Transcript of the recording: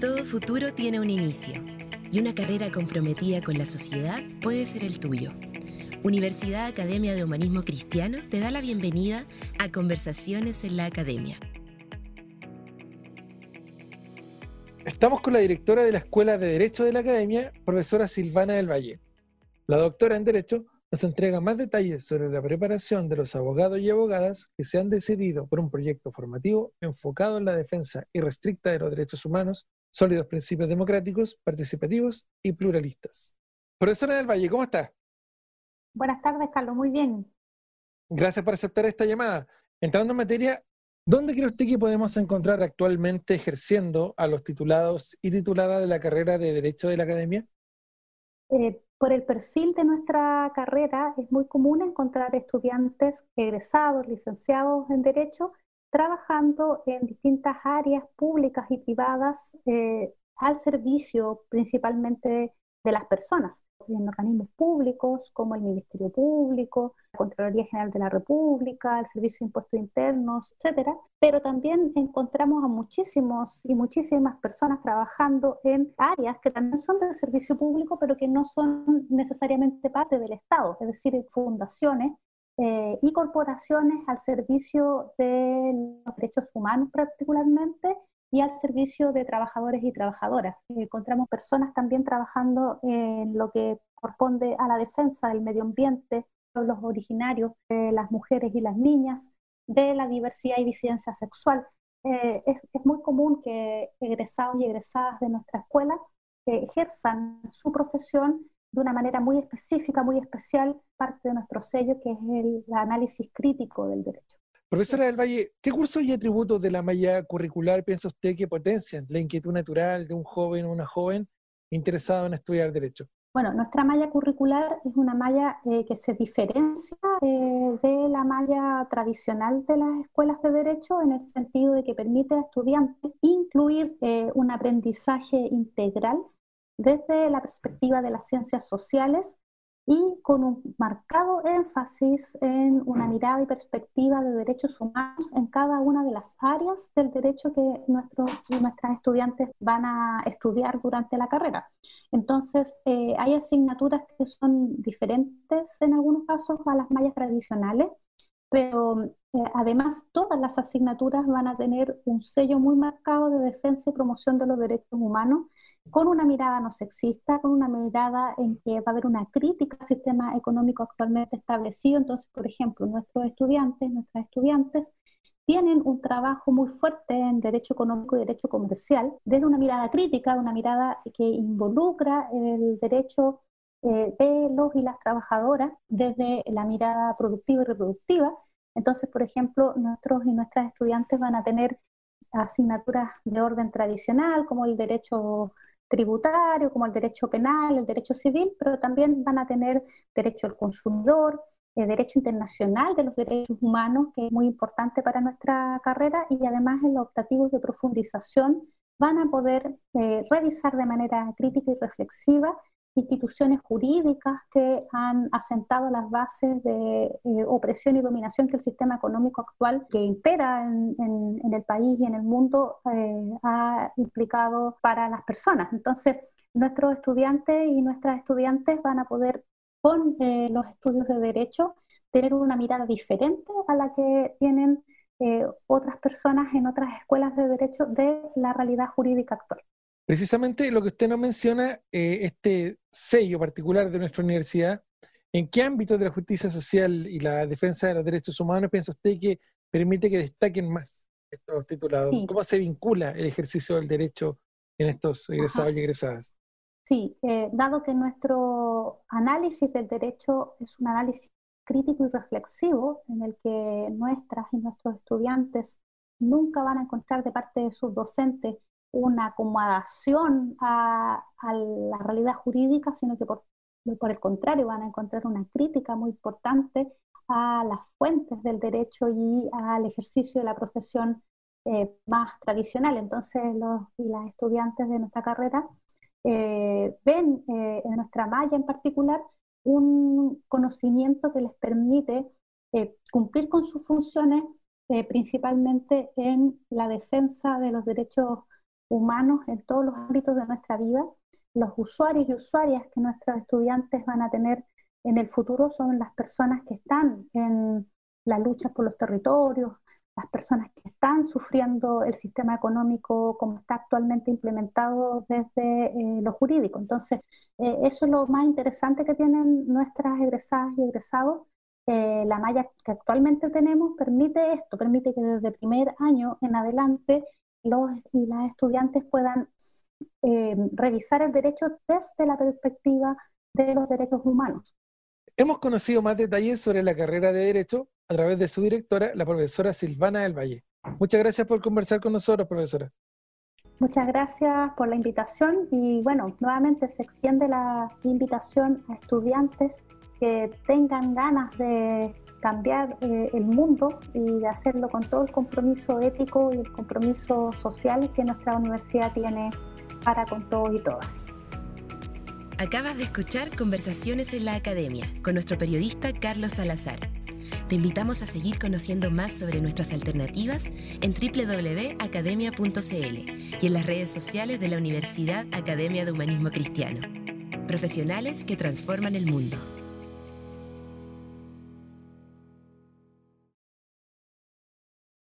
Todo futuro tiene un inicio y una carrera comprometida con la sociedad puede ser el tuyo. Universidad Academia de Humanismo Cristiano te da la bienvenida a Conversaciones en la Academia. Estamos con la directora de la Escuela de Derecho de la Academia, profesora Silvana del Valle. La doctora en Derecho nos entrega más detalles sobre la preparación de los abogados y abogadas que se han decidido por un proyecto formativo enfocado en la defensa irrestricta de los derechos humanos, sólidos principios democráticos, participativos y pluralistas. Profesora del Valle, ¿cómo está? Buenas tardes, Carlos. Muy bien. Gracias por aceptar esta llamada. Entrando en materia, ¿dónde cree usted que podemos encontrar actualmente ejerciendo a los titulados y tituladas de la carrera de Derecho de la Academia? Eh, por el perfil de nuestra carrera es muy común encontrar estudiantes egresados, licenciados en Derecho, trabajando en distintas áreas públicas y privadas eh, al servicio principalmente de las personas, en organismos públicos como el Ministerio Público, la Contraloría General de la República, el Servicio de Impuestos Internos, etcétera. Pero también encontramos a muchísimos y muchísimas personas trabajando en áreas que también son del servicio público, pero que no son necesariamente parte del Estado, es decir, fundaciones eh, y corporaciones al servicio de los derechos humanos particularmente y al servicio de trabajadores y trabajadoras. Encontramos personas también trabajando en lo que corresponde a la defensa del medio ambiente, de los originarios, de las mujeres y las niñas, de la diversidad y disidencia sexual. Eh, es, es, muy común que egresados y egresadas de nuestra escuela ejerzan su profesión de una manera muy específica, muy especial, parte de nuestro sello, que es el análisis crítico del derecho. Profesora del Valle, ¿qué cursos y atributos de la malla curricular piensa usted que potencian la inquietud natural de un joven o una joven interesado en estudiar Derecho? Bueno, nuestra malla curricular es una malla eh, que se diferencia eh, de la malla tradicional de las escuelas de Derecho en el sentido de que permite a estudiantes incluir eh, un aprendizaje integral desde la perspectiva de las ciencias sociales y con un marcado énfasis en una mirada y perspectiva de derechos humanos en cada una de las áreas del derecho que nuestros y nuestras estudiantes van a estudiar durante la carrera. Entonces, eh, hay asignaturas que son diferentes en algunos casos a las mallas tradicionales, pero eh, además todas las asignaturas van a tener un sello muy marcado de defensa y promoción de los derechos humanos con una mirada no sexista, con una mirada en que va a haber una crítica al sistema económico actualmente establecido. Entonces, por ejemplo, nuestros estudiantes, nuestras estudiantes, tienen un trabajo muy fuerte en derecho económico y derecho comercial, desde una mirada crítica, una mirada que involucra el derecho eh, de los y las trabajadoras desde la mirada productiva y reproductiva. Entonces, por ejemplo, nuestros y nuestras estudiantes van a tener asignaturas de orden tradicional, como el derecho tributario, como el derecho penal, el derecho civil, pero también van a tener derecho al consumidor, el derecho internacional de los derechos humanos, que es muy importante para nuestra carrera, y además en los optativos de profundización van a poder eh, revisar de manera crítica y reflexiva instituciones jurídicas que han asentado las bases de eh, opresión y dominación que el sistema económico actual que impera en, el país y en el mundo eh, ha implicado para las personas. Entonces, nuestros estudiantes y nuestras estudiantes van a poder, con eh, los estudios de derecho, tener una mirada diferente a la que tienen otras personas en otras escuelas de derecho de la realidad jurídica actual. Precisamente lo que usted nos menciona, eh, este sello particular de nuestra universidad, ¿en qué ámbito de la justicia social y la defensa de los derechos humanos piensa usted que permite que destaquen más estos titulados? ¿Cómo se vincula el ejercicio del derecho en estos egresados y egresadas? Sí, eh, dado que nuestro análisis del derecho es un análisis crítico y reflexivo en el que nuestras y nuestros estudiantes nunca van a encontrar de parte de sus docentes una acomodación a, la realidad jurídica, sino que por, el contrario van a encontrar una crítica muy importante a las fuentes del derecho y al ejercicio de la profesión eh, más tradicional. Entonces los y las estudiantes de nuestra carrera eh, ven eh, en nuestra malla en particular un conocimiento que les permite cumplir con sus funciones principalmente en la defensa de los derechos humanos en todos los ámbitos de nuestra vida. Los usuarios y usuarias que nuestros estudiantes van a tener en el futuro son las personas que están en la lucha por los territorios, las personas que están sufriendo el sistema económico como está actualmente implementado desde eh, lo jurídico. Entonces, eh, eso es lo más interesante que tienen nuestras egresadas y egresados. Eh, la malla que actualmente tenemos permite esto, permite que desde primer año en adelante los y las estudiantes puedan revisar el derecho desde la perspectiva de los derechos humanos. Hemos conocido más detalles sobre la carrera de Derecho a través de su directora, la profesora Silvana del Valle. Muchas gracias por conversar con nosotros, profesora. Muchas gracias por la invitación y bueno, nuevamente se extiende la invitación a estudiantes que tengan ganas de cambiar eh, el mundo y hacerlo con todo el compromiso ético y el compromiso social que nuestra universidad tiene para con todos y todas. Acabas de escuchar Conversaciones en la Academia con nuestro periodista Carlos Salazar. Te invitamos a seguir conociendo más sobre nuestras alternativas en www.academia.cl y en las redes sociales de la Universidad Academia de Humanismo Cristiano. Profesionales que transforman el mundo.